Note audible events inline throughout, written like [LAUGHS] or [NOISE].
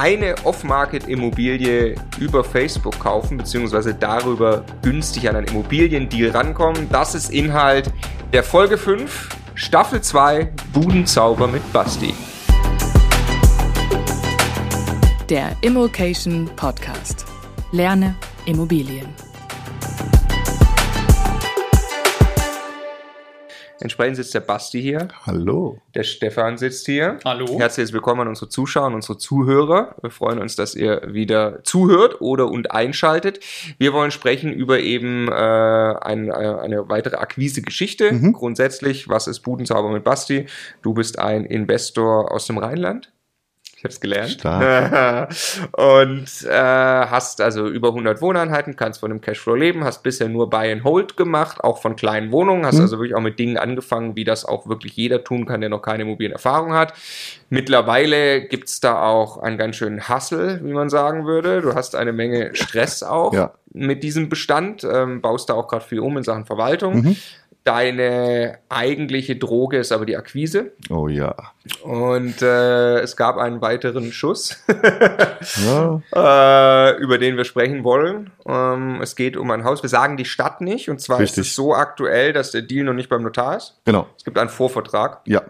eine Off-Market-Immobilie über Facebook kaufen, beziehungsweise darüber günstig an einen Immobiliendeal rankommen. Das ist Inhalt der Folge 5, Staffel 2, Budenzauber mit Basti. Der Immokation Podcast. Lerne Immobilien. Entsprechend sitzt der Basti hier. Hallo. Der Stefan sitzt hier. Hallo. Herzlich willkommen an unsere Zuschauer und unsere Zuhörer. Wir freuen uns, dass ihr wieder zuhört oder und einschaltet. Wir wollen sprechen über eben äh, ein, äh, eine weitere Akquise-Geschichte. Mhm. Grundsätzlich, was ist Budenzauber mit Basti? Du bist ein Investor aus dem Rheinland. Ich habe es gelernt. Stark. [LAUGHS] und äh, hast also über 100 Wohneinheiten, kannst von dem Cashflow leben, hast bisher nur Buy and Hold gemacht, auch von kleinen Wohnungen, hast Mhm. also wirklich auch mit Dingen angefangen, wie das auch wirklich jeder tun kann, der noch keine Immobilienerfahrung hat. Mittlerweile gibt's da auch einen ganz schönen Hustle, wie man sagen würde. Du hast eine Menge Stress auch Ja. mit diesem Bestand, ähm, baust da auch gerade viel um in Sachen Verwaltung. Mhm. Deine eigentliche Droge ist aber die Akquise. Oh ja. Und äh, es gab einen weiteren Schuss, [LAUGHS] ja. äh, über den wir sprechen wollen. Ähm, es geht um ein Haus. Wir sagen die Stadt nicht. Und zwar ist Richtig. es so aktuell, dass der Deal noch nicht beim Notar ist. Genau. Es gibt einen Vorvertrag. Ja.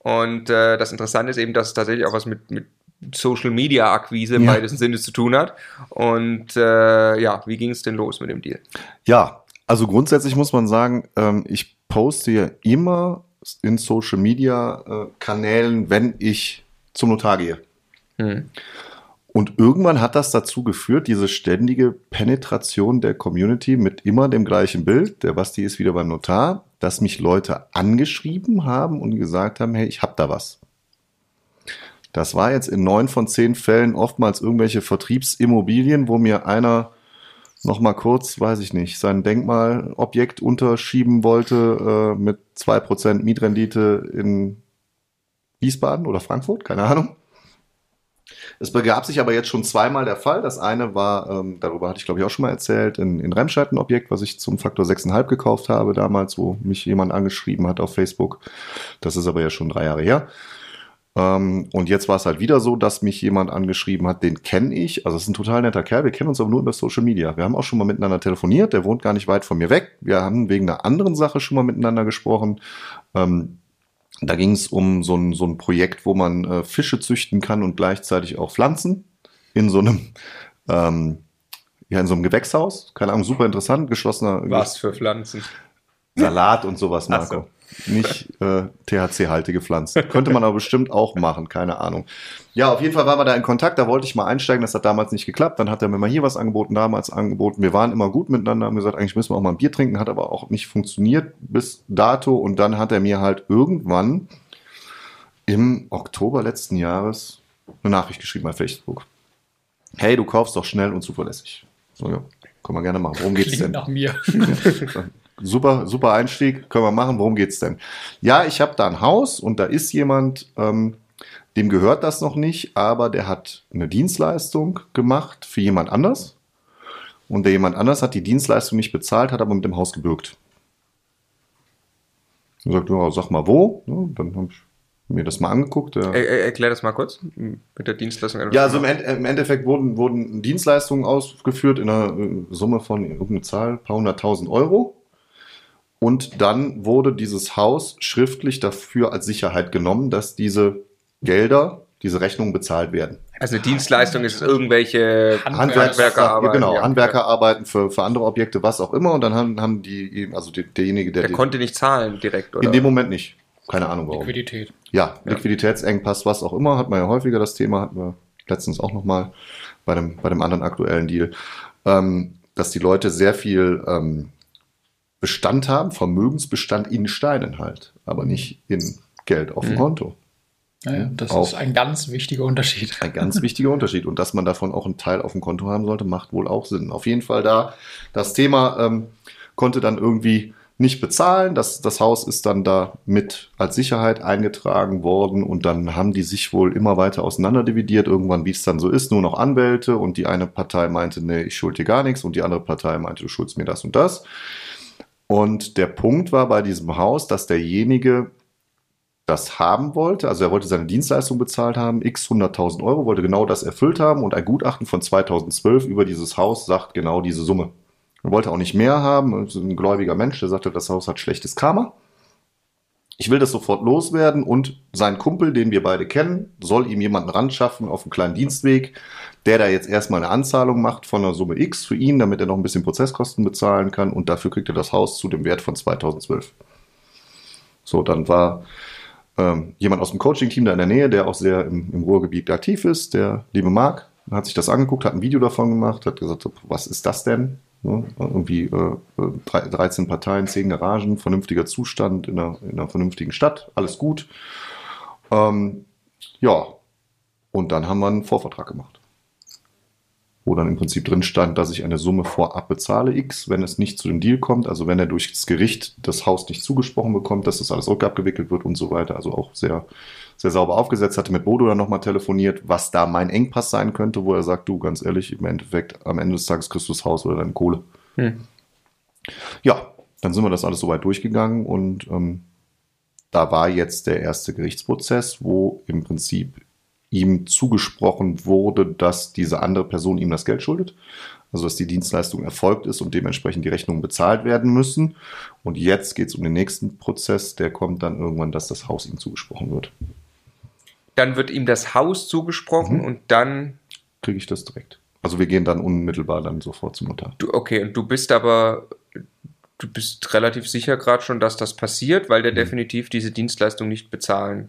Und äh, das Interessante ist eben, dass es tatsächlich auch was mit, mit Social Media Akquise im Ja. weitesten Sinne zu tun hat. Und äh, ja, wie ging es denn los mit dem Deal? Ja. Also grundsätzlich muss man sagen, ähm, ich poste ja immer in Social Media äh, Kanälen, wenn ich zum Notar gehe. Hm. Und irgendwann hat das dazu geführt, diese ständige Penetration der Community mit immer dem gleichen Bild, der Basti ist wieder beim Notar, dass mich Leute angeschrieben haben und gesagt haben, hey, ich hab da was. Das war jetzt in neun von zehn Fällen oftmals irgendwelche Vertriebsimmobilien, wo mir einer noch mal kurz, weiß ich nicht, sein Denkmalobjekt unterschieben wollte äh, mit 2% Mietrendite in Wiesbaden oder Frankfurt, keine Ahnung. Es begab sich aber jetzt schon zweimal der Fall. Das eine war, ähm, darüber hatte ich glaube ich auch schon mal erzählt, in, in Remscheid ein Objekt, was ich zum Faktor 6,5 gekauft habe damals, wo mich jemand angeschrieben hat auf Facebook. Das ist aber ja schon drei Jahre her. Ähm, und jetzt war es halt wieder so, dass mich jemand angeschrieben hat, den kenne ich. Also es ist ein total netter Kerl, wir kennen uns aber nur über Social Media. Wir haben auch schon mal miteinander telefoniert, der wohnt gar nicht weit von mir weg. Wir haben wegen einer anderen Sache schon mal miteinander gesprochen. Ähm, da ging es um so ein, so ein Projekt, wo man äh, Fische züchten kann und gleichzeitig auch Pflanzen in so einem, ähm, ja, in so einem Gewächshaus. Keine Ahnung, super interessant, geschlossener Was für Pflanzen? Salat und sowas, Marco. Nicht äh, THC-haltige Pflanzen. Könnte man aber bestimmt auch machen, keine Ahnung. Ja, auf jeden Fall waren wir da in Kontakt, da wollte ich mal einsteigen, das hat damals nicht geklappt. Dann hat er mir mal hier was angeboten, damals angeboten. Wir waren immer gut miteinander, haben gesagt, eigentlich müssen wir auch mal ein Bier trinken, hat aber auch nicht funktioniert bis dato. Und dann hat er mir halt irgendwann im Oktober letzten Jahres eine Nachricht geschrieben bei Facebook. Hey, du kaufst doch schnell und zuverlässig. So, ja, können wir gerne machen. Worum geht's Klingt denn? nach mir. [LAUGHS] [LAUGHS] Super, super Einstieg, können wir machen. Worum geht's denn? Ja, ich habe da ein Haus und da ist jemand, ähm, dem gehört das noch nicht, aber der hat eine Dienstleistung gemacht für jemand anders. Und der jemand anders hat die Dienstleistung nicht bezahlt, hat aber mit dem Haus gebürgt. Und sagt, ja, sag mal wo. Ja, dann habe ich mir das mal angeguckt. Er, er, erklär das mal kurz mit der Dienstleistung. ja, also im, End, im Endeffekt wurden, wurden Dienstleistungen ausgeführt in einer äh, Summe von irgendeine Zahl, paar hunderttausend Euro. Und dann wurde dieses Haus schriftlich dafür als Sicherheit genommen, dass diese Gelder, diese Rechnungen bezahlt werden. Also eine Dienstleistung ist irgendwelche Handwerks- Handwerkerarbeit. genau, ja. Handwerkerarbeiten für, für andere Objekte, was auch immer. Und dann haben, haben die, also die, derjenige, der, Der konnte nicht zahlen direkt, oder? in dem Moment nicht. Keine Ahnung warum. Liquidität. Ja, Ja. Liquiditätsengpass, was auch immer, hat man ja häufiger das Thema, hatten wir letztens auch nochmal bei dem, bei dem anderen aktuellen Deal, ähm, dass die Leute sehr viel ähm, Bestand haben, Vermögensbestand in Steinen halt, aber nicht in Geld auf dem Mhm. Konto. Ja, das Auch. ist ein ganz wichtiger Unterschied. Ein ganz wichtiger Unterschied. Und dass man davon auch einen Teil auf dem Konto haben sollte, macht wohl auch Sinn. Auf jeden Fall da, das Thema ähm, konnte dann irgendwie nicht bezahlen. Das, das Haus ist dann da mit als Sicherheit eingetragen worden und dann haben die sich wohl immer weiter auseinanderdividiert. Irgendwann, wie es dann so ist, nur noch Anwälte und die eine Partei meinte, nee, ich schuld dir gar nichts und die andere Partei meinte, du schuldest mir das und das. Und der Punkt war bei diesem Haus, dass derjenige das haben wollte, also er wollte seine Dienstleistung bezahlt haben, x 100.000 Euro, wollte genau das erfüllt haben und ein Gutachten von 2012 über dieses Haus sagt genau diese Summe. Er wollte auch nicht mehr haben, ein gläubiger Mensch, der sagte, das Haus hat schlechtes Karma. Ich will das sofort loswerden und sein Kumpel, den wir beide kennen, soll ihm jemanden ranschaffen auf einen kleinen Dienstweg, der da jetzt erstmal eine Anzahlung macht von einer Summe X für ihn, damit er noch ein bisschen Prozesskosten bezahlen kann und dafür kriegt er das Haus zu dem Wert von 2012. So, dann war ähm, jemand aus dem Coaching-Team da in der Nähe, der auch sehr im, im Ruhrgebiet aktiv ist, der liebe Marc, hat sich das angeguckt, hat ein Video davon gemacht, hat gesagt, was ist das denn? Ne? Irgendwie äh, drei- 13 Parteien, 10 Garagen, vernünftiger Zustand in einer, in einer vernünftigen Stadt, alles gut. Ähm, ja, und dann haben wir einen Vorvertrag gemacht. Wo dann im Prinzip drin stand, dass ich eine Summe vorab bezahle, X, wenn es nicht zu dem Deal kommt, also wenn er durch das Gericht das Haus nicht zugesprochen bekommt, dass das alles rückabgewickelt wird und so weiter. Also auch sehr, sehr sauber aufgesetzt, hatte mit Bodo dann nochmal telefoniert, was da mein Engpass sein könnte, wo er sagt, du, ganz ehrlich, im Endeffekt, am Ende des Tages kriegst du das Haus oder deine Kohle. Hm. Ja, dann sind wir das alles soweit durchgegangen und ähm, da war jetzt der erste Gerichtsprozess, wo im Prinzip ihm zugesprochen wurde, dass diese andere Person ihm das Geld schuldet. Also dass die Dienstleistung erfolgt ist und dementsprechend die Rechnungen bezahlt werden müssen. Und jetzt geht es um den nächsten Prozess, der kommt dann irgendwann, dass das Haus ihm zugesprochen wird. Dann wird ihm das Haus zugesprochen Mhm. und dann, Kriege ich das direkt. Also wir gehen dann unmittelbar dann sofort zum Notar. du, okay, und du bist aber, du bist relativ sicher gerade schon, dass das passiert, weil der Mhm. definitiv diese Dienstleistung nicht bezahlen.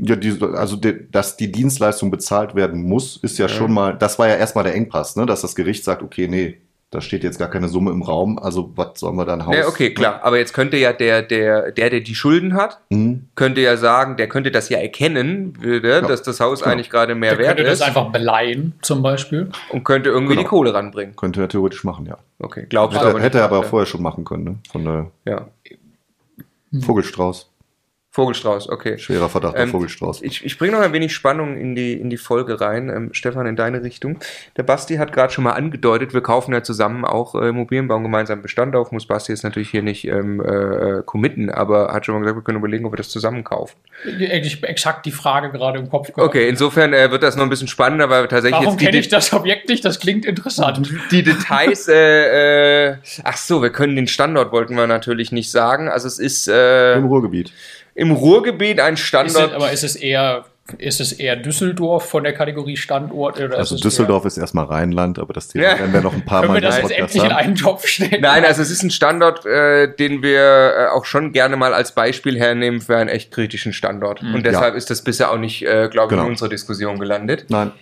Ja, die, also de, dass die Dienstleistung bezahlt werden muss, ist ja, Ja. schon mal, das war ja erstmal der Engpass, ne? dass das Gericht sagt, okay, nee, da steht jetzt gar keine Summe im Raum, also was sollen wir dann Haus? Ja, okay, klar. Aber jetzt könnte ja der, der, der, der die Schulden hat, Mhm. könnte ja sagen, der könnte das ja erkennen, würde, dass das Haus Genau. eigentlich gerade mehr Der wert könnte das ist einfach beleihen, zum Beispiel. und könnte irgendwie Genau. die Kohle ranbringen. Könnte er theoretisch machen, ja. Okay, glaubst du Hätte, aber hätte nicht. er aber Ja. vorher schon machen können, ne? Von der Ja. Vogelstrauß. Vogelstrauß, okay. Schwerer Verdacht Ähm, Vogelstrauß. Ich, ich bringe noch ein wenig Spannung in die, in die Folge rein. Ähm, Stefan, in deine Richtung. Der Basti hat gerade schon mal angedeutet, wir kaufen ja zusammen auch äh, Immobilien, bauen gemeinsam Bestand auf. Muss Basti jetzt natürlich hier nicht ähm, äh, committen, aber hat schon mal gesagt, wir können überlegen, ob wir das zusammen kaufen. Eigentlich exakt die Frage gerade im Kopf. gehabt. Okay, insofern äh, wird das noch ein bisschen spannender, weil wir tatsächlich Warum kenne ich das Objekt nicht? Das klingt interessant. die Details, äh, äh, ach so, wir können den Standort wollten wir natürlich nicht sagen. Also es ist äh, Im Ruhrgebiet. Im Ruhrgebiet ein Ist es, Standort. aber ist es eher, ist es eher Düsseldorf von der Kategorie Standort? Oder Also ist Düsseldorf ist erstmal Rheinland, aber das Thema Ja. werden wir noch ein paar Mal wir das jetzt endlich in einen Topf stecken? Nein, also es ist ein Standort, äh, den wir äh, auch schon gerne mal als Beispiel hernehmen für einen echt kritischen Standort. Und deshalb ist das bisher auch nicht, äh, glaube ich, Genau. in unserer Diskussion gelandet. Nein,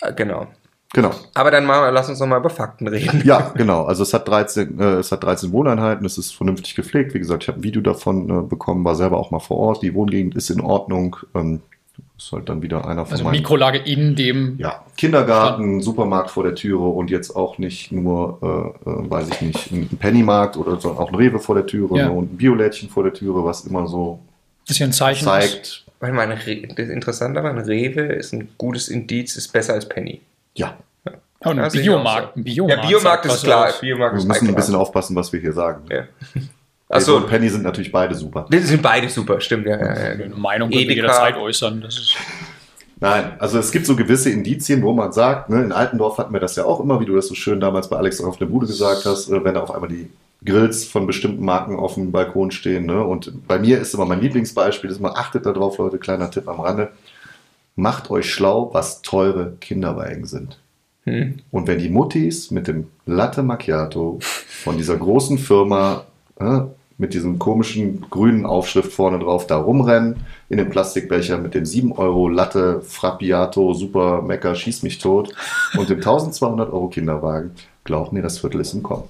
Äh, genau. Genau. Aber dann mal, lass uns noch mal über Fakten reden. Ja, genau. Also es hat 13, äh, es hat 13 Wohneinheiten, es ist vernünftig gepflegt. Wie gesagt, ich habe ein Video davon äh, bekommen, war selber auch mal vor Ort. Die Wohngegend ist in Ordnung. Ähm, ist halt dann wieder einer von Also meinen Mikrolage in dem. ja, Kindergarten, Supermarkt vor der Türe und jetzt auch nicht nur, äh, äh, weiß ich nicht, ein Pennymarkt oder sondern auch ein Rewe vor der Türe Ja. und ein Biolädchen vor der Türe, was immer so Bisschen ein Zeichen. ist. zeigt, Weil mein Re das Interessante daran, Rewe ist ein gutes Indiz, ist besser als Penny. Ja, Oh, ein auch Biomarkt. so. Ein Biomarkt. ja, Biomarkt ist klar. Biomarkt wir müssen ein klar. bisschen aufpassen, was wir hier sagen. Ja. Achso, und Penny sind natürlich beide super. die sind beide super, stimmt, ja. ja, ja. Eine Meinung können wir jederzeit äußern. Das ist, Nein, also es gibt so gewisse Indizien, wo man sagt, ne, in Altendorf hatten wir das ja auch immer, wie du das so schön damals bei Alex auf der Bude gesagt hast, äh, wenn da auf einmal die Grills von bestimmten Marken auf dem Balkon stehen. Ne? Und bei mir ist immer mein Lieblingsbeispiel, ist mal achtet darauf, Leute, kleiner Tipp am Rande, macht euch schlau, was teure Kinderwagen sind. Hm. Und wenn die Muttis mit dem Latte Macchiato von dieser großen Firma äh, mit diesem komischen grünen Aufschrift vorne drauf da rumrennen, in dem Plastikbecher mit dem 7 Euro Latte Frappiato Super Mecker Schieß mich tot und dem 1200 Euro Kinderwagen, glaubt mir, das Viertel ist im Kommen.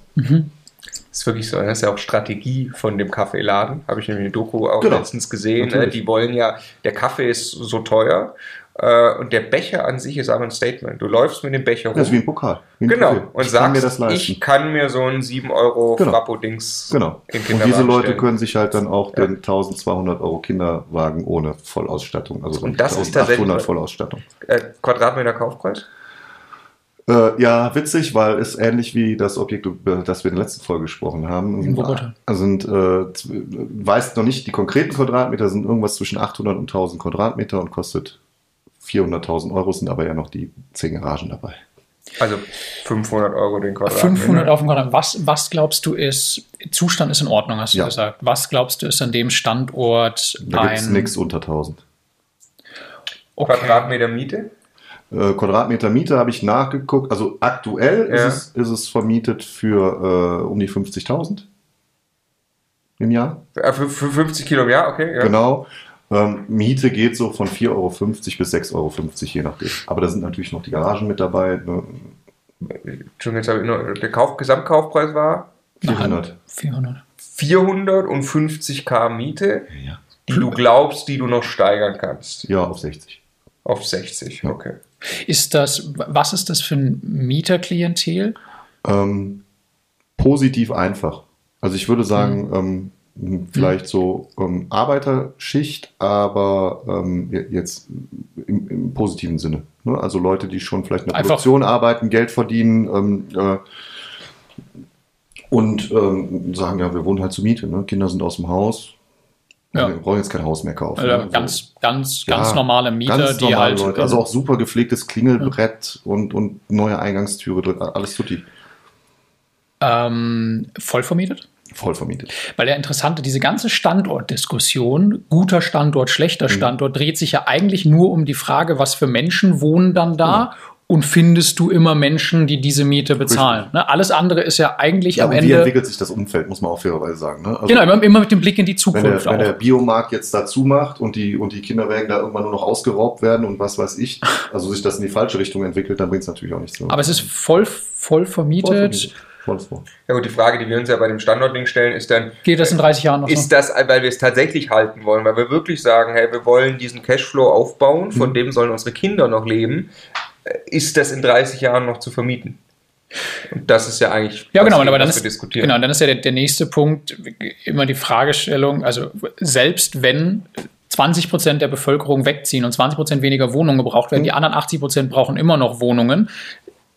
Ist wirklich so. Das ist ja auch Strategie von dem Kaffeeladen. Habe ich nämlich eine Doku auch Genau. letztens gesehen. Ne? Natürlich. Die wollen ja, der Kaffee ist so teuer äh, und der Becher an sich ist aber ein Statement. Du läufst mit dem Becher rum. Das ist wie ein Pokal. Wie ein genau. Kaffee. Und ich sagst, kann ich kann mir so ein 7 Euro Genau. Frappo-Dings Genau. Und diese Leute stellen. können sich halt dann auch Ja. den 1200 Euro Kinderwagen ohne Vollausstattung, also Und das ist tatsächlich- 1800 Vollausstattung. äh, Quadratmeter Kaufpreis? Äh, ja, witzig, weil es ähnlich wie das Objekt, über das wir in der letzten Folge gesprochen haben. In Wuppertal. Also sind, äh, weißt noch nicht die konkreten Quadratmeter, sind irgendwas zwischen 800 und 1000 Quadratmeter und kostet 400.000 Euro, sind aber ja noch die 10 Garagen dabei. Also 500 Euro den Quadratmeter. 500 auf dem Quadrat. Was, was glaubst du ist, Zustand ist in Ordnung, hast du Ja. gesagt. Was glaubst du ist an dem Standort Da gibt es ein... nichts unter 1000. Okay. Quadratmeter Miete? Äh, Quadratmeter Miete habe ich nachgeguckt. Also aktuell Ja. ist, es, ist es vermietet für äh, um die 50.000 im Jahr. Äh, Für, für 50 Kilo im Jahr, okay. Ja. Genau. Ähm, Miete geht so von 4,50 Euro bis 6,50 Euro, je nachdem. Aber da sind natürlich noch die Garagen mit dabei. Ne? Entschuldigung, jetzt habe ich nur, der Kauf, Gesamtkaufpreis war 400. 400. 450 K Miete, Ja. die du glaubst, die du noch steigern kannst. ja, auf 60. Auf 60, Ja. okay. Ist das, was ist das für ein Mieterklientel? Ähm, positiv einfach. Also ich würde sagen, ähm, vielleicht so ähm, Arbeiterschicht, aber ähm, je- jetzt im, im positiven Sinne. Ne? Also Leute, die schon vielleicht in der Einfach- Produktion arbeiten, Geld verdienen ähm, äh, und ähm, sagen, ja, wir wohnen halt zur Miete. Ne? Kinder sind aus dem Haus. Ja. Wir brauchen jetzt kein Haus mehr kaufen. Also ne? So. ganz, ganz, Ja, ganz normale Mieter, Ganz die normale halt. Leute. Also auch super gepflegtes Klingelbrett und, und neue Eingangstüre drin. Alles tutti. ähm, voll vermietet? Voll vermietet. Weil der interessante, diese ganze Standortdiskussion, guter Standort, schlechter Standort, dreht sich ja eigentlich nur um die Frage, was für Menschen wohnen dann da und findest du immer Menschen, die diese Miete bezahlen. Ne? Alles andere ist ja eigentlich Ja, am und wie Ende. entwickelt sich das Umfeld, muss man auch fairerweise sagen. Ne? Also, Genau, immer, immer mit dem Blick in die wenn, Zukunft der, wenn der. Biomarkt jetzt dazu macht und die, und die Kinderwägen da irgendwann nur noch ausgeraubt werden und was weiß ich, also sich das in die falsche Richtung entwickelt, dann bringt es natürlich auch nichts. Ne? Aber es ist voll, voll Voll vermietet. vermietet. Volles Wort. Ja gut, die Frage, die wir uns ja bei dem Standortding stellen, ist dann, Geht das in 30 Jahren noch ist so? das, weil wir es tatsächlich halten wollen, weil wir wirklich sagen, hey, wir wollen diesen Cashflow aufbauen, von Mhm. dem sollen unsere Kinder noch leben, ist das in 30 Jahren noch zu vermieten? Und das ist ja eigentlich, Ja, genau, was, aber dann was ist, wir diskutieren. genau, dann ist ja der, der nächste Punkt immer die Fragestellung, also selbst wenn 20 Prozent der Bevölkerung wegziehen und 20 Prozent weniger Wohnungen gebraucht werden, die anderen 80 Prozent brauchen immer noch Wohnungen.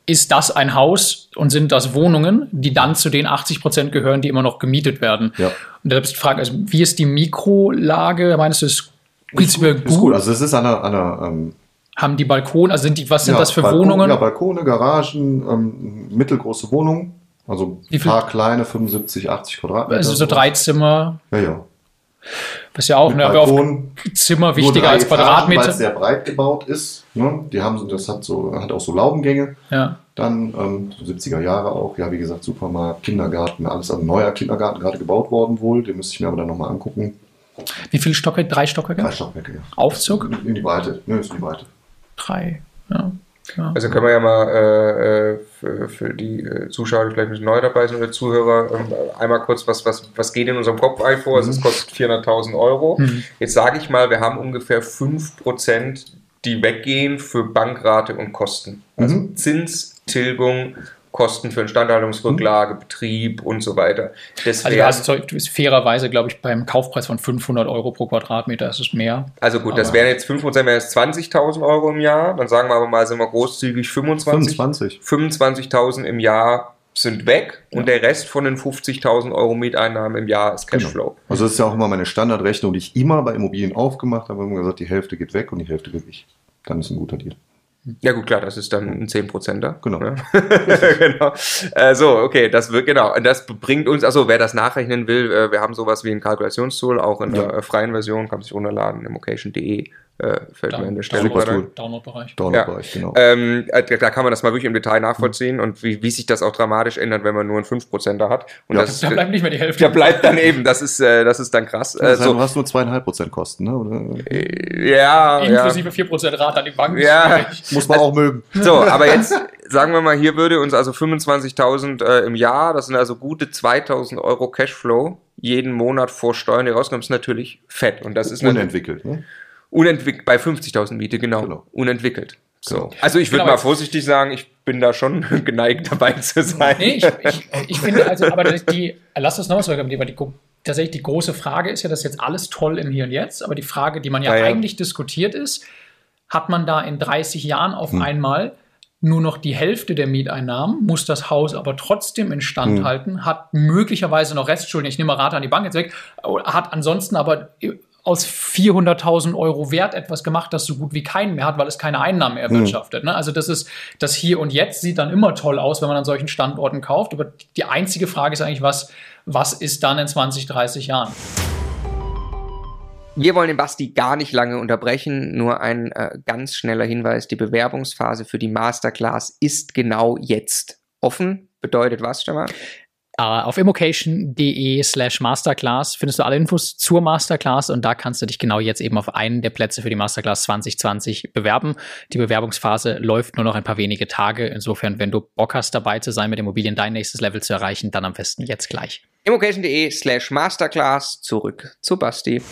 Ist das ein Haus und sind das Wohnungen, die dann zu den 80 Prozent gehören, die immer noch gemietet werden? Ja. Und da ist die Frage, also wie ist die Mikrolage? Meinst du, es geht's über Ist gut. Also es ist an einer, an einer ähm, Haben die Balkone, also sind die, was sind ja, das für Balkon, Wohnungen? Ja, Balkone, Garagen, ähm, mittelgroße Wohnungen. Also ein paar kleine, 75, 80 Quadratmeter. also so drei Zimmer, Ja, ja. was ja auch Mit ne, aber Balkon, Zimmer wichtiger als Etagen, Weil Quadratmeter. es sehr breit gebaut ist. Ne? Die haben so, das hat so, hat auch so Laubengänge. Ja. Dann ähm, so 70er Jahre auch, ja, wie gesagt, Supermarkt, Kindergarten, alles, also neuer Kindergarten gerade gebaut worden wohl. Den müsste ich mir aber dann nochmal angucken. Wie viele Stockwerke? Drei Stockwerke? Drei Stockwerke, ja. Aufzug? In die Breite, ne, ist in die Breite. Drei. Ja. ja. Also können wir ja mal äh, äh, für, für die äh, Zuschauer, die vielleicht ein bisschen neu dabei sind oder Zuhörer, ähm, einmal kurz, was, was, was geht in unserem Kopf ein vor? Also es kostet 400.000 Euro. Mhm. Jetzt sage ich mal, wir haben ungefähr 5%, die weggehen für Bankrate und Kosten. Also Mhm. Zins, Tilgung, Kosten für Instandhaltungsrücklage, Betrieb und so weiter. Das Also du wären- hast du bist fairerweise, glaube ich, beim Kaufpreis von 500 Euro pro Quadratmeter ist es mehr. Also gut, das Aber- wären jetzt 5%, wären jetzt 20.000 Euro im Jahr. Dann sagen wir aber mal, sind wir großzügig 25. 25. 25.000 im Jahr sind weg und der Rest von den 50.000 Euro Mieteinnahmen im Jahr ist Cashflow. Also das ist ja auch immer meine Standardrechnung, die ich immer bei Immobilien aufgemacht habe. Immer gesagt, die Hälfte geht weg und die Hälfte will ich. Dann ist ein guter Deal. Ja gut, klar, das ist dann ein 10%er. Genau. Ne? [LAUGHS] genau. Äh, so, okay, das wird, genau. Und das bringt uns, also wer das nachrechnen will, äh, wir haben sowas wie ein Kalkulationstool, auch in der Ja. äh, freien Version, kann man sich runterladen, immocation.de, äh, fällt mir an der Stelle Super gerade. Download-Bereich. Download-Bereich, genau. Ähm, äh, da kann man das mal wirklich im Detail nachvollziehen und wie, wie sich das auch dramatisch ändert, wenn man nur einen 5%er hat. Und Ja. das, Da bleibt nicht mehr die Hälfte. da bleibt dann eben, das ist, äh, das ist dann krass. Äh, so, Du hast nur zweieinhalb Prozent Kosten, ne? Oder? ja, ja. Inklusive 4% Rate an die Bank. Ja. [LAUGHS] Muss man auch mögen. So, aber jetzt sagen wir mal, hier würde uns also 25.000 äh, im Jahr, das sind also gute 2.000 Euro Cashflow jeden Monat vor Steuern, die rauskommen, ist natürlich fett. Und das ist Unentwickelt, ne? Unentwickelt, bei 50.000 Miete, genau, Genau. unentwickelt. So. Genau. Also ich würde Genau. mal vorsichtig sagen, ich bin da schon [LAUGHS] geneigt dabei zu sein. Nee, ich, ich, ich finde, also, aber das- die, lass uns noch was sagen, weil die, tatsächlich die große Frage ist ja, das ist jetzt alles toll im Hier und Jetzt, aber die Frage, die man ja, Ja, ja. eigentlich diskutiert ist, hat man da in 30 Jahren auf Hm. einmal nur noch die Hälfte der Mieteinnahmen, muss das Haus aber trotzdem instand Hm. halten, hat möglicherweise noch Restschulden, ich nehme mal Rate an die Bank jetzt weg, hat ansonsten aber aus 400.000 Euro Wert etwas gemacht, das so gut wie keinen mehr hat, weil es keine Einnahmen erwirtschaftet. Ne? Also das ist, das Hier und Jetzt sieht dann immer toll aus, wenn man an solchen Standorten kauft. Aber die einzige Frage ist eigentlich, was, was ist dann in 20, 30 Jahren? Wir wollen den Basti gar nicht lange unterbrechen. Nur ein äh, ganz schneller Hinweis. Die Bewerbungsphase für die Masterclass ist genau jetzt offen. Bedeutet was, Stefan? Äh, auf immocation.de slash Masterclass findest du alle Infos zur Masterclass und da kannst du dich genau jetzt eben auf einen der Plätze für die Masterclass 2020 bewerben. Die Bewerbungsphase läuft nur noch ein paar wenige Tage. Insofern, wenn du Bock hast, dabei zu sein, mit Immobilien dein nächstes Level zu erreichen, dann am besten jetzt gleich. Immocation.de slash Masterclass. Zurück zu Basti.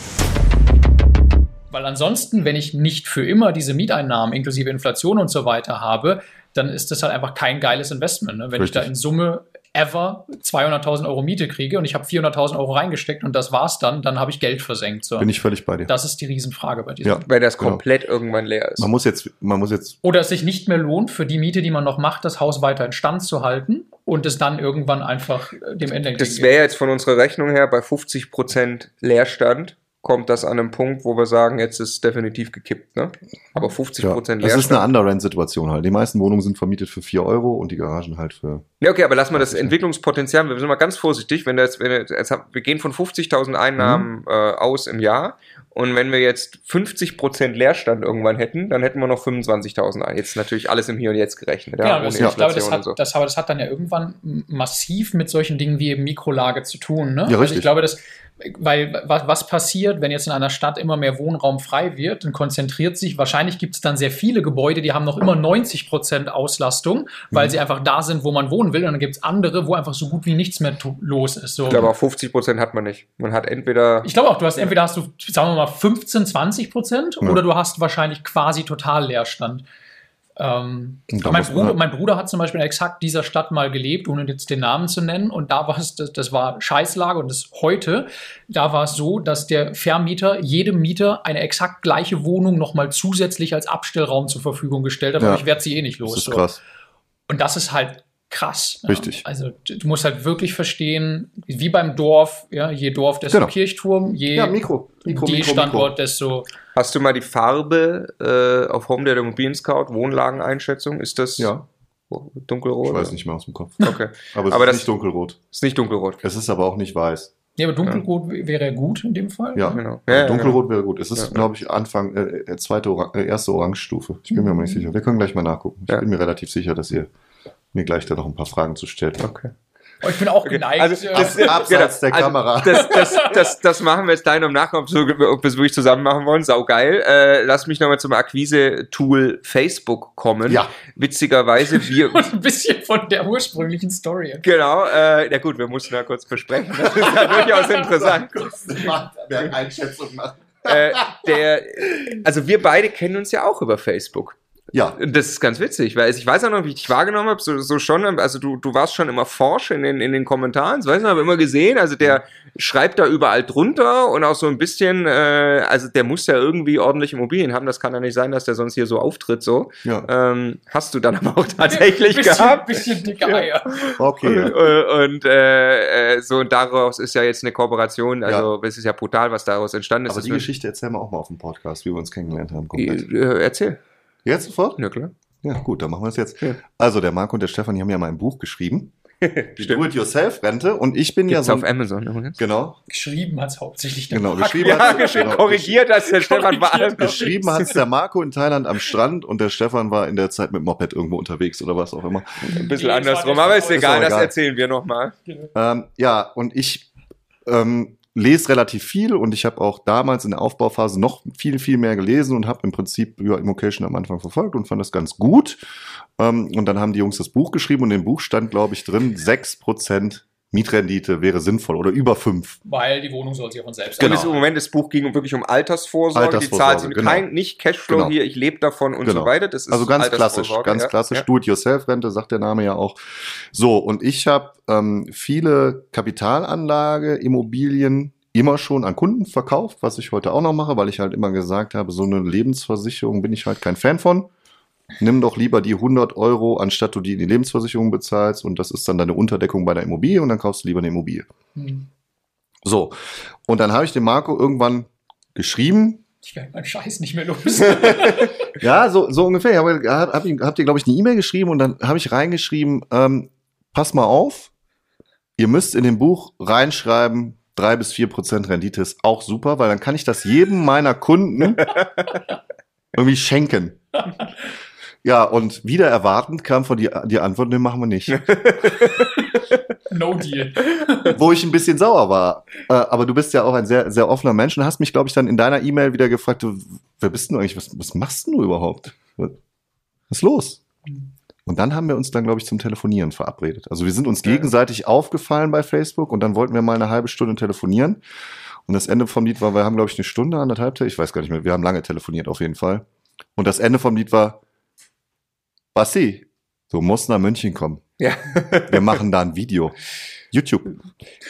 Weil ansonsten, wenn ich nicht für immer diese Mieteinnahmen inklusive Inflation und so weiter habe, dann ist das halt einfach kein geiles Investment. Ne? Wenn ich Richtig. da in Summe ever 200.000 Euro Miete kriege und ich habe 400.000 Euro reingesteckt und das war's dann, dann habe ich Geld versenkt. So. Bin ich völlig bei dir. das ist die Riesenfrage bei diesem. Ja. Weil das Genau. komplett irgendwann leer ist. Man muss jetzt, man muss jetzt, Oder es sich nicht mehr lohnt, für die Miete, die man noch macht, das Haus weiter in Stand zu halten und es dann irgendwann einfach äh, dem Ende Das wäre jetzt von unserer Rechnung her bei 50% Leerstand. Kommt das an einem Punkt, wo wir sagen, jetzt ist definitiv gekippt, ne? Aber 50% ja, Leerstand. das ist eine Underrent-Situation halt. Die meisten Wohnungen sind vermietet für 4 Euro und die Garagen halt für, Ja, okay, aber lass mal das Entwicklungspotenzial, wir sind mal ganz vorsichtig, wenn das, wenn das, wir gehen von 50.000 Einnahmen Mhm. äh, aus im Jahr und wenn wir jetzt 50% Leerstand irgendwann hätten, dann hätten wir noch 25.000 ein. Jetzt natürlich alles im Hier und Jetzt gerechnet, ja, Ja, das, ich glaube, das hat, so. das, aber das hat dann ja irgendwann massiv mit solchen Dingen wie eben Mikrolage zu tun. Ne? Ja, Also richtig. ich glaube, das, weil was, was passiert, wenn jetzt in einer Stadt immer mehr Wohnraum frei wird, dann konzentriert sich, wahrscheinlich gibt es dann sehr viele Gebäude, die haben noch immer 90 Prozent Auslastung, weil Mhm. sie einfach da sind, wo man wohnen will. Und dann gibt es andere, wo einfach so gut wie nichts mehr los ist. So. Ich glaube auch 50% hat man nicht. Man hat entweder Ich glaube auch, du hast entweder hast du, sagen wir mal, 15, 20 Prozent Ja. oder du hast wahrscheinlich quasi total Leerstand. Ähm, mein, Bruder, mein Bruder hat zum Beispiel in exakt dieser Stadt mal gelebt, ohne jetzt den Namen zu nennen. Und da war es, das, das war Scheißlage und das heute, da war es so, dass der Vermieter jedem Mieter eine exakt gleiche Wohnung nochmal zusätzlich als Abstellraum zur Verfügung gestellt hat, Ja. ich werde sie eh nicht los. das ist so. krass. Und das ist halt krass. ja. Richtig. Also du musst halt wirklich verstehen, wie beim Dorf, ja, je Dorf, desto Genau. Kirchturm, je Ja, Mikro, Mikro, je Mikro, Standort, desto. Hast du mal die Farbe äh, auf Home der Immobilien Scout, Wohnlageneinschätzung? Ist das Ja, dunkelrot? ich weiß nicht mehr aus dem Kopf. Okay. [LAUGHS] Aber es Aber ist das- nicht dunkelrot. Ist nicht dunkelrot. Es ist aber auch nicht weiß. Ja, aber dunkelrot wäre gut in dem Fall. Ja, Genau. Ja, ja, dunkelrot wäre gut. Es ist, Ja, ja. glaube ich, Anfang, äh, äh, zweite, Ora äh, erste Orangestufe. Ich bin mir aber nicht sicher. Wir können gleich mal nachgucken. Ich Ja. bin mir relativ sicher, dass ihr mir gleich da noch ein paar Fragen zu stellt. Okay. Oh, ich bin auch Okay, geneigt. also äh, das- Abseits der Also, Kamera. Das, das, das, das machen wir jetzt gleich noch im Nachgang, ob, wir es wirklich zusammen machen wollen. Sau geil. Äh, lass mich nochmal zum Akquise-Tool Facebook kommen. Ja. Witzigerweise, wir. [LAUGHS] und ein bisschen von der ursprünglichen Story. Genau, äh, ja gut, wir mussten ja kurz besprechen. Das ist ja durchaus interessant. [LAUGHS] Einschätzung machen. Äh, der, also wir beide kennen uns ja auch über Facebook. Ja, Und Das ist ganz witzig, weil ich weiß auch noch, wie ich dich wahrgenommen habe, so, so schon, also du, du warst schon immer forsch in den, in den Kommentaren, das weiß ich noch, habe immer gesehen, also der schreibt da überall drunter und auch so ein bisschen, äh, also der muss ja irgendwie ordentlich Immobilien haben, das kann ja nicht sein, dass der sonst hier so auftritt, so. ja. Ähm, hast du dann aber auch [LAUGHS] tatsächlich bisschen, gehabt. Bisschen dicke Eier. Okay. Und, ja. und äh, äh, so und daraus ist ja jetzt eine Kooperation, also es ist ja brutal, was daraus entstanden ist. Aber die Geschichte erzählen wir auch mal auf dem Podcast, wie wir uns kennengelernt haben. Komplett. äh, erzähl. Jetzt sofort? Ja, klar. Ja, gut, dann machen wir es jetzt. Ja. Also, der Marco und der Stefan, die haben ja mal ein Buch geschrieben. [LAUGHS] Do-it-yourself-Rente. Und ich bin Gibt's ja auf so. Amazon übrigens. Genau, Geschrieben hat es hauptsächlich der genau. Geschrieben Ja, hat's- geschrieben, genau, korrigiert als der Stefan war. Geschrieben hat es der Marco in Thailand am Strand und der Stefan war in der Zeit mit Moped irgendwo unterwegs oder was auch immer. Ein bisschen Nee, andersrum, aber ist ist egal, auch das egal. erzählen wir nochmal. Ähm, ja, und ich ähm, lese relativ viel und ich habe auch damals in der Aufbauphase noch viel, viel mehr gelesen und habe im Prinzip ja, Immocation am Anfang verfolgt und fand das ganz gut. Ähm, und dann haben die Jungs das Buch geschrieben und im Buch stand, glaube ich, drin, 6% Mietrendite wäre sinnvoll oder über 5. Weil die Wohnung soll sich auch von selbst Genau. im Moment das Buch ging wirklich um Altersvorsorge. die Altersvorsorge, zahlt genau. kein, nicht Cashflow Genau. hier, ich lebe davon und so Genau. weiter. Das ist Also ganz klassisch, ganz ja. klassisch. Ja. Do-it-yourself-Rente, sagt der Name ja auch. So, und ich habe ähm, viele Kapitalanlage, Immobilien immer schon an Kunden verkauft, was ich heute auch noch mache, weil ich halt immer gesagt habe, so eine Lebensversicherung bin ich halt kein Fan von. Nimm doch lieber die 100 Euro, anstatt du die in die Lebensversicherung bezahlst und das ist dann deine Unterdeckung bei der Immobilie und dann kaufst du lieber eine Immobilie. Hm. So, und dann habe ich dem Marco irgendwann geschrieben, Ich werde meinen Scheiß nicht mehr los. [LAUGHS] [LAUGHS] ja, so, so ungefähr. Ich habe hab, hab, hab dir, glaube ich, eine E-Mail geschrieben und dann habe ich reingeschrieben, ähm, pass mal auf, ihr müsst in dem Buch reinschreiben, drei bis vier Prozent Rendite ist auch super, weil dann kann ich das jedem meiner Kunden [LAUGHS] irgendwie schenken. Ja, und wieder erwartend kam von dir die Antwort, ne, machen wir nicht. [LAUGHS] no deal. [LAUGHS] Wo ich ein bisschen sauer war. Äh, aber du bist ja auch ein sehr, sehr offener Mensch und hast mich, glaube ich, dann in deiner E-Mail wieder gefragt, wer bist du eigentlich? Was, was machst du überhaupt? Was ist los? Und dann haben wir uns dann, glaube ich, zum Telefonieren verabredet. Also wir sind uns gegenseitig aufgefallen bei Facebook und dann wollten wir mal eine halbe Stunde telefonieren. Und das Ende vom Lied war, wir haben, glaube ich, eine Stunde, anderthalb, ich weiß gar nicht mehr, wir haben lange telefoniert auf jeden Fall. Und das Ende vom Lied war, Basti, du musst nach München kommen. Ja. Wir machen da ein Video. [LAUGHS] YouTube.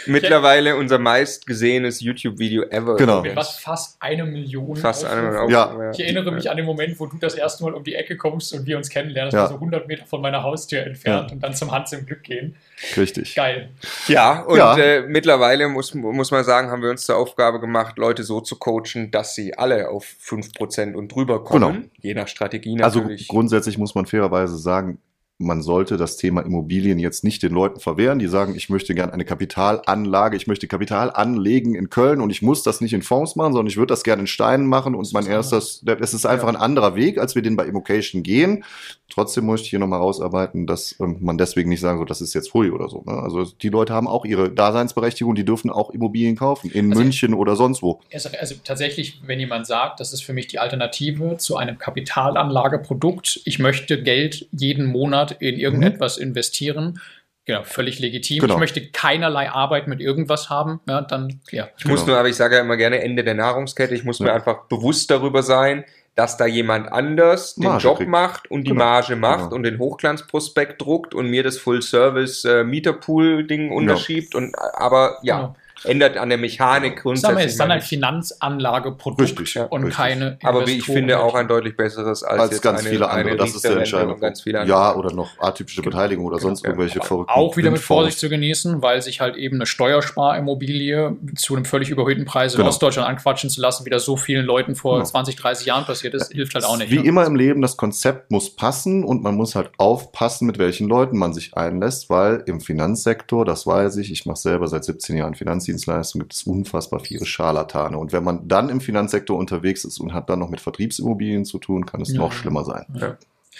Mittlerweile unser meistgesehenes YouTube-Video ever. Genau. Mit was fast eine Million. Fast eine Ja. Ich erinnere mich an den Moment, wo du das erste Mal um die Ecke kommst und wir uns kennenlernen. Das Ja. war so 100 Meter von meiner Haustür entfernt Ja. und dann zum Hans im Glück gehen. Richtig. Geil. Ja, und Ja. Äh, mittlerweile muss, muss man sagen, haben wir uns zur Aufgabe gemacht, Leute so zu coachen, dass sie alle auf 5% und drüber kommen. Genau. Je nach Strategie Also natürlich. grundsätzlich muss man fairerweise sagen, man sollte das Thema Immobilien jetzt nicht den Leuten verwehren, die sagen, ich möchte gerne eine Kapitalanlage, ich möchte Kapital anlegen in Köln und ich muss das nicht in Fonds machen, sondern ich würde das gerne in Steinen machen und mein erstes, es ist einfach ein anderer Weg, als wir den bei Immocation gehen. Trotzdem möchte ich hier nochmal rausarbeiten, dass ähm, man deswegen nicht sagen soll, das ist jetzt Hui oder so. Ne? Also die Leute haben auch ihre Daseinsberechtigung, die dürfen auch Immobilien kaufen, in Also- München oder sonst wo. Also, also tatsächlich, wenn jemand sagt, das ist für mich die Alternative zu einem Kapitalanlageprodukt, ich möchte Geld jeden Monat in irgendetwas investieren, genau, völlig legitim. Genau. Ich möchte keinerlei Arbeit mit irgendwas haben, ja, dann, ja. Ich muss Genau. nur, aber ich sage ja immer gerne Ende der Nahrungskette, ich muss mir Ja. einfach bewusst darüber sein, dass da jemand anders den Marge Job kriegt. macht und die Genau. Marge macht Genau. und den Hochglanzprospekt druckt und mir das Full-Service-Mieterpool-Ding unterschiebt und aber ja, Genau. Ändert an der Mechanik Sagen wir, es grundsätzlich. ist dann mal ein. Finanzanlageprodukt Richtig, ja, und richtig. keine aber wie ich finde, auch ein deutlich besseres als, Als jetzt ganz eine, viele andere, das ist der genau, andere. Ja, oder noch atypische Beteiligung oder sonst Ja. irgendwelche verrückten Auch wieder mit. Vorsicht zu genießen, weil sich halt eben eine Steuersparimmobilie zu einem völlig überhöhten Preis in Genau. Ostdeutschland anquatschen zu lassen, wie das so vielen Leuten vor Genau. 20, 30 Jahren passiert ist, hilft halt auch nicht. Wie ne? immer im Leben, das Konzept muss passen und man muss halt aufpassen, mit welchen Leuten man sich einlässt, weil im Finanzsektor, das weiß ich, ich mache selber seit 17 Jahren Finanzdienstleistung, gibt es unfassbar viele Scharlatane. Und wenn man dann im Finanzsektor unterwegs ist und hat dann noch mit Vertriebsimmobilien zu tun, kann es Ja. noch schlimmer sein. Ja.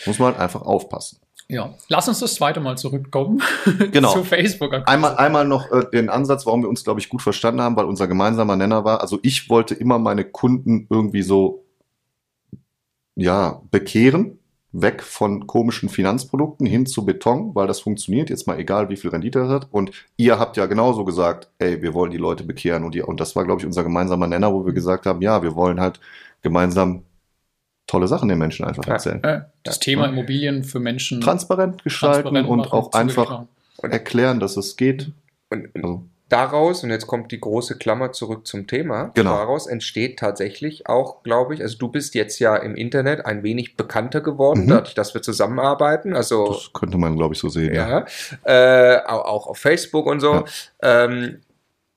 Muss man halt einfach aufpassen. Ja, lass uns das zweite Mal zurückkommen [LAUGHS] Genau. zu Facebook. Einmal, einmal noch äh, den Ansatz, warum wir uns, glaube ich, gut verstanden haben, weil unser gemeinsamer Nenner war, also ich wollte immer meine Kunden irgendwie so, ja, bekehren, weg von komischen Finanzprodukten hin zu Beton, weil das funktioniert, jetzt mal egal, wie viel Rendite das hat. Und ihr habt ja genauso gesagt, ey, wir wollen die Leute bekehren und, ihr, und das war, glaube ich, unser gemeinsamer Nenner, wo wir gesagt haben, ja, wir wollen halt gemeinsam tolle Sachen den Menschen einfach Ja. erzählen. Äh, das Thema Immobilien für Menschen Transparent gestalten transparent und auch einfach erklären, dass es geht. Und, und Also, daraus, und jetzt kommt die große Klammer zurück zum Thema, Genau. daraus entsteht tatsächlich auch, glaube ich, also du bist jetzt ja im Internet ein wenig bekannter geworden, Mhm. dadurch, dass wir zusammenarbeiten. Also das könnte man, glaube ich, so sehen. ja, äh, auch, auf Facebook und so. Ja. Ähm,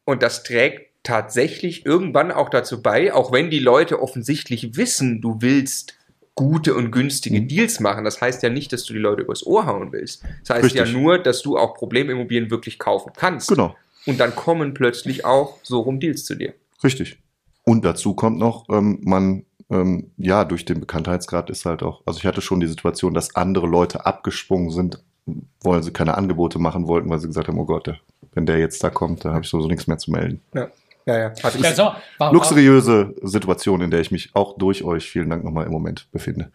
und das trägt tatsächlich irgendwann auch dazu bei, auch wenn die Leute offensichtlich wissen, du willst gute und günstige Mhm. Deals machen. Das heißt ja nicht, dass du die Leute übers Ohr hauen willst. Das heißt ja Richtig. nur, dass du auch Problemimmobilien wirklich kaufen kannst. Genau. Und dann kommen plötzlich auch so rum Deals zu dir. Richtig. Und dazu kommt noch, ähm, man, ähm, ja, durch den Bekanntheitsgrad ist halt auch, also ich hatte schon die Situation, dass andere Leute abgesprungen sind, weil sie keine Angebote machen wollten, weil sie gesagt haben, oh Gott, wenn der jetzt da kommt, dann habe ich sowieso nichts mehr zu melden. Ja, ja. ja. Hatte Ja, ich, sag mal, war, war, Luxuriöse Situation, in der ich mich auch durch euch, vielen Dank nochmal im Moment befinde.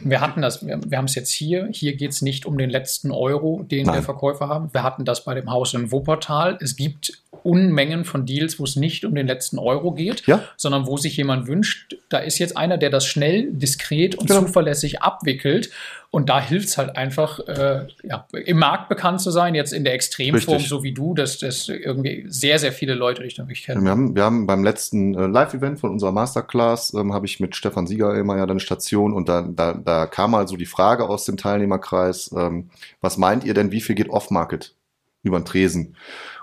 wir hatten das, wir, wir haben es jetzt hier. Hier geht es nicht um den letzten Euro, den Nein. der Verkäufer haben. Wir hatten das bei dem Haus in Wuppertal. Es gibt Unmengen von Deals, wo es nicht um den letzten Euro geht, Ja. sondern wo sich jemand wünscht, da ist jetzt einer, der das schnell, diskret und Genau. zuverlässig abwickelt. Und da hilft es halt einfach, äh, ja, im Markt bekannt zu sein, jetzt in der Extremform, Richtig. so wie du, dass, dass irgendwie sehr, sehr viele Leute dich dadurch kennen. Wir haben, wir haben beim letzten äh, Live-Event von unserer Masterclass, ähm, habe ich mit Stefan Sieger immer ja eine Station und da, da, da kam mal so die Frage aus dem Teilnehmerkreis, ähm, was meint ihr denn, wie viel geht Off-Market über den Tresen?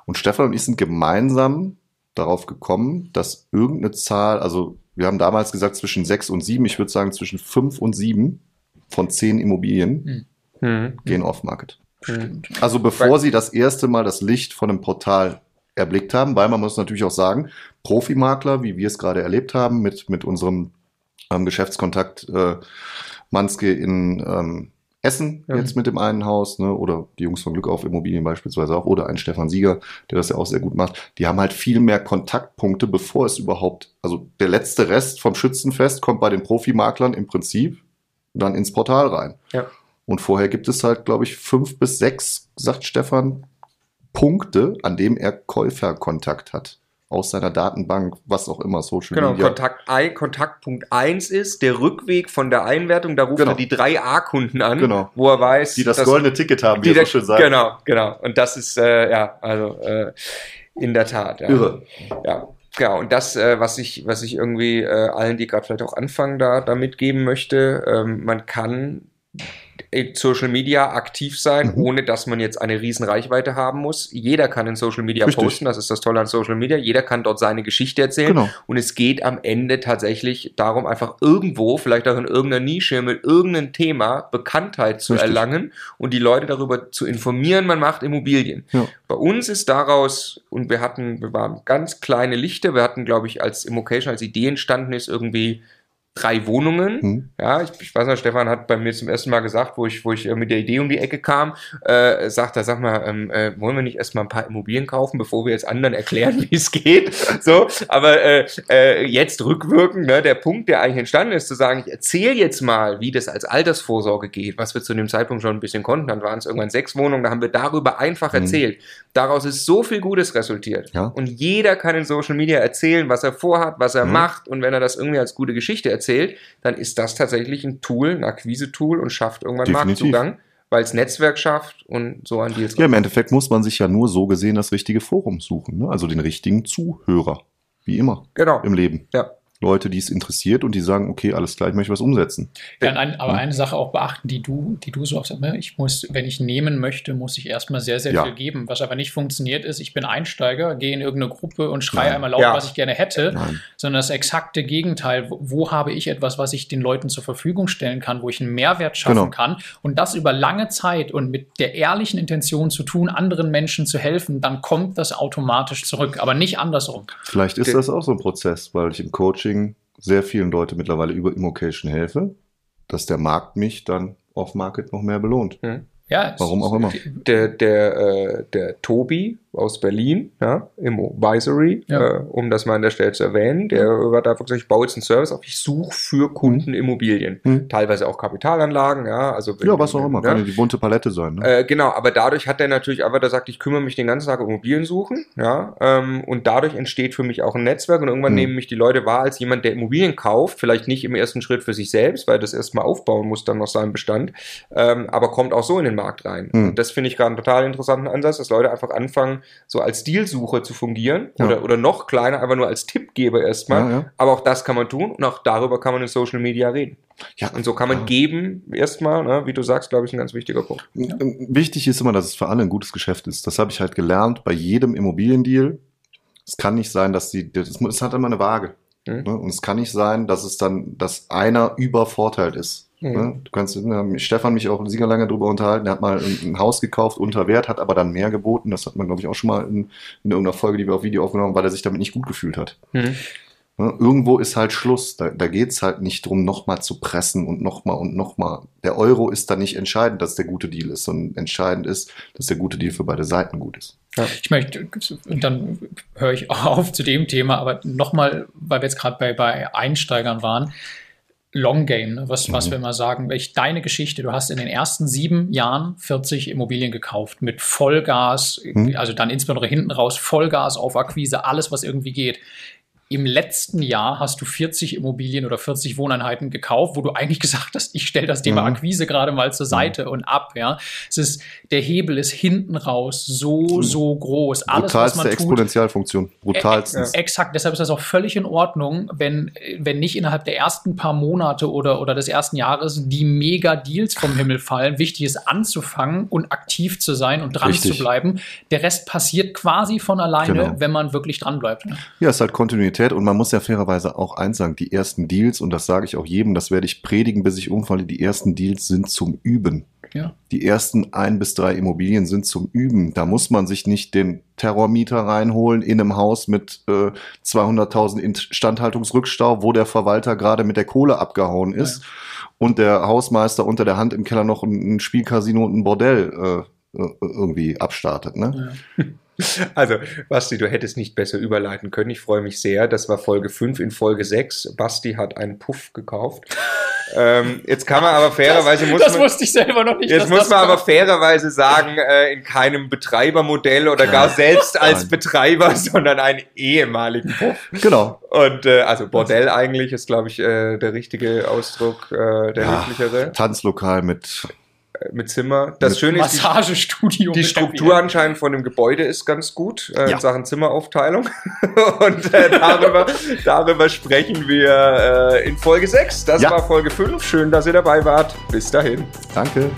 Und Stefan und ich sind gemeinsam darauf gekommen, dass irgendeine Zahl, also wir haben damals gesagt zwischen sechs und sieben, ich würde sagen zwischen fünf und sieben von zehn Immobilien Mhm. gehen Off-Market. Stimmt. Also bevor Weil- sie das erste Mal das Licht von einem Portal erblickt haben, weil man muss natürlich auch sagen, Profimakler, wie wir es gerade erlebt haben, mit, mit unserem ähm, Geschäftskontakt äh, Manske in ähm, Essen, Ja. jetzt mit dem einen Haus, ne, oder die Jungs von Glück auf Immobilien beispielsweise auch, oder ein Stefan Sieger, der das ja auch sehr gut macht, die haben halt viel mehr Kontaktpunkte, bevor es überhaupt, also der letzte Rest vom Schützenfest kommt bei den Profimaklern im Prinzip dann ins Portal rein. Ja. Und vorher gibt es halt, glaube ich, fünf bis sechs, sagt Stefan, Punkte, an dem er Käuferkontakt hat. Aus seiner Datenbank, was auch immer, Social Genau, Media. Ein, Kontaktpunkt 1 ist der Rückweg von der Einwertung. Da ruft Genau. er die drei A-Kunden an, Genau. wo er weiß, Die das dass- goldene Ticket haben, wie die er so schön sagt. Genau, genau. Und das ist, äh, ja, also äh, in der Tat. Ja. Irre. Ja, ja, und das, äh, was ich, was ich irgendwie äh, allen, die gerade vielleicht auch anfangen, da, da mitgeben möchte, ähm, man kann Social Media aktiv sein, Mhm. ohne dass man jetzt eine riesen Reichweite haben muss. Jeder kann in Social Media Richtig. posten, das ist das Tolle an Social Media. Jeder kann dort seine Geschichte erzählen. Genau. Und es geht am Ende tatsächlich darum, einfach irgendwo, vielleicht auch in irgendeiner Nische, mit irgendeinem Thema Bekanntheit zu Richtig. erlangen und die Leute darüber zu informieren, man macht Immobilien. Ja. Bei uns ist daraus, und wir hatten, wir waren ganz kleine Lichter, wir hatten, glaube ich, als Immocation, als Idee entstanden ist, irgendwie drei Wohnungen. Hm. Ja, ich, ich weiß noch, Stefan hat bei mir zum ersten Mal gesagt, wo ich, wo ich äh, mit der Idee um die Ecke kam, äh, sagt er, sag mal, ähm, äh, wollen wir nicht erstmal ein paar Immobilien kaufen, bevor wir jetzt anderen erklären, [LAUGHS] wie es geht? So, aber äh, äh, jetzt rückwirkend, ne, der Punkt, der eigentlich entstanden ist, zu sagen, ich erzähle jetzt mal, wie das als Altersvorsorge geht, was wir zu dem Zeitpunkt schon ein bisschen konnten, dann waren es irgendwann sechs Wohnungen, da haben wir darüber einfach Mhm. erzählt. Daraus ist so viel Gutes resultiert. Ja. Und jeder kann in Social Media erzählen, was er vorhat, was er Mhm. macht. Und wenn er das irgendwie als gute Geschichte erzählt, dann ist das tatsächlich ein Tool, ein Akquise-Tool und schafft irgendwann Definitiv. Marktzugang, weil es Netzwerk schafft und so an Deals Ja, im Endeffekt muss man sich ja nur so gesehen das richtige Forum suchen, ne? also den richtigen Zuhörer. Wie immer Genau. im Leben. Ja. Leute, die es interessiert und die sagen, okay, alles klar, ich möchte was umsetzen. Ja, ein, aber eine Sache auch beachten, die du, die du so oft sagst, ne? ich muss, wenn ich nehmen möchte, muss ich erstmal sehr, sehr Ja. viel geben. Was aber nicht funktioniert ist, ich bin Einsteiger, gehe in irgendeine Gruppe und schreie Nein. einmal laut, Ja. was ich gerne hätte, Nein. sondern das exakte Gegenteil. Wo, wo habe ich etwas, was ich den Leuten zur Verfügung stellen kann, wo ich einen Mehrwert schaffen Genau. kann und das über lange Zeit und mit der ehrlichen Intention zu tun, anderen Menschen zu helfen, dann kommt das automatisch zurück, aber nicht andersrum. Vielleicht ist das auch so ein Prozess, weil ich im Coaching sehr vielen Leute mittlerweile über Immocation helfe, dass der Markt mich dann off-Market noch mehr belohnt. Ja, es- Warum auch immer. Der, der, äh, der Tobi aus Berlin, ja, Immovisory, Ja. äh, um das mal an der Stelle zu erwähnen, der hat einfach gesagt, ich baue jetzt einen Service auf, ich suche für Kunden Immobilien. Hm. Teilweise auch Kapitalanlagen, ja, also Ja, was auch immer, Ja. kann ja die bunte Palette sein. Ne? Äh, genau, aber dadurch hat er natürlich einfach, der sagt, ich kümmere mich den ganzen Tag um Immobilien suchen, ja, ähm, und dadurch entsteht für mich auch ein Netzwerk und irgendwann Mhm. nehmen mich die Leute wahr als jemand, der Immobilien kauft, vielleicht nicht im ersten Schritt für sich selbst, weil das erstmal aufbauen muss dann noch seinen Bestand, ähm, aber kommt auch so in den Markt rein. Mhm. Und das finde ich gerade einen total interessanten Ansatz, dass Leute einfach anfangen, so als Dealsucher zu fungieren Ja. oder, oder noch kleiner, einfach nur als Tippgeber erstmal. Ja, ja. Aber auch das kann man tun und auch darüber kann man in Social Media reden. Ja, Und so kann man geben, erstmal, ne, wie du sagst, glaube ich, ein ganz wichtiger Punkt. Wichtig ist immer, dass es für alle ein gutes Geschäft ist. Das habe ich halt gelernt bei jedem Immobiliendeal. Es kann nicht sein, dass die, es hat immer eine Waage. Mhm. Ne? Und es kann nicht sein, dass es dann, dass einer übervorteilt ist. Mhm. Ne? Du kannst, hat Stefan mich auch Sieger lange drüber unterhalten, der hat mal ein, ein Haus gekauft unter Wert, hat aber dann mehr geboten. Das hat man, glaube ich, auch schon mal in, in irgendeiner Folge, die wir auf Video aufgenommen haben, weil er sich damit nicht gut gefühlt hat. Mhm. Ne? Irgendwo ist halt Schluss. Da, da geht's halt nicht drum, nochmal zu pressen und nochmal und nochmal. Der Euro ist da nicht entscheidend, dass der gute Deal ist, sondern entscheidend ist, dass der gute Deal für beide Seiten gut ist. Ich möchte, und dann höre ich [LAUGHS] auf zu dem Thema, aber nochmal, weil wir jetzt gerade bei, bei Einsteigern waren, Long Game, ne? was, was wir immer sagen. Welch deine Geschichte, du hast in den ersten sieben Jahren 40 Immobilien gekauft mit Vollgas, Mhm. also dann insbesondere hinten raus, Vollgas auf Akquise, alles, was irgendwie geht. Im letzten Jahr hast du 40 Immobilien oder 40 Wohneinheiten gekauft, wo du eigentlich [LAUGHS] gesagt hast, ich stelle das Thema Mhm. Akquise gerade mal zur Seite und ab. Ja, es ist der Hebel ist hinten raus so so groß. Alles, was Brutalste man tut, Exponentialfunktion. Brutalstens. Exakt, deshalb ist das auch völlig in Ordnung, wenn, wenn nicht innerhalb der ersten paar Monate oder, oder des ersten Jahres die Mega-Deals vom Himmel fallen. Wichtig ist anzufangen und aktiv zu sein und dran Richtig. zu bleiben. Der Rest passiert quasi von alleine, Genau. wenn man wirklich dran bleibt. ne? Ja, es ist halt Kontinuität und man muss ja fairerweise auch eins sagen, die ersten Deals, und das sage ich auch jedem, das werde ich predigen, bis ich umfalle, die ersten Deals sind zum Üben. Ja. Die ersten ein bis drei Immobilien sind zum Üben. Da muss man sich nicht den Terrormieter reinholen in einem Haus mit äh, 200.000 Instandhaltungsrückstau, wo der Verwalter gerade mit der Kohle abgehauen ist und der Hausmeister unter der Hand im Keller noch ein, ein Spielcasino und ein Bordell äh, äh, irgendwie abstartet. Ne? Also, Basti, du hättest nicht besser überleiten können. Ich freue mich sehr. Das war Folge 5 in Folge 6. Basti hat einen Puff gekauft. ähm, jetzt kann man aber fairerweise muss das man, wusste ich selber noch nicht. Jetzt muss das man aber fairerweise sagen, äh, in keinem Betreibermodell oder gar [LAUGHS] selbst als. Betreiber, sondern einen ehemaligen Puff. Genau. Und äh, also Bordell eigentlich ist, glaube ich, äh, der richtige Ausdruck, äh, der Ja, höflichere. Tanzlokal mit Mit Zimmer. Das Mit Schöne ist, die, Massagestudio. die Struktur anscheinend von dem Gebäude ist ganz gut äh, Ja. in Sachen Zimmeraufteilung. [LAUGHS] Und äh, darüber, darüber sprechen wir äh, in Folge 6. Das Ja. war Folge 5. Schön, dass ihr dabei wart. Bis dahin. Danke.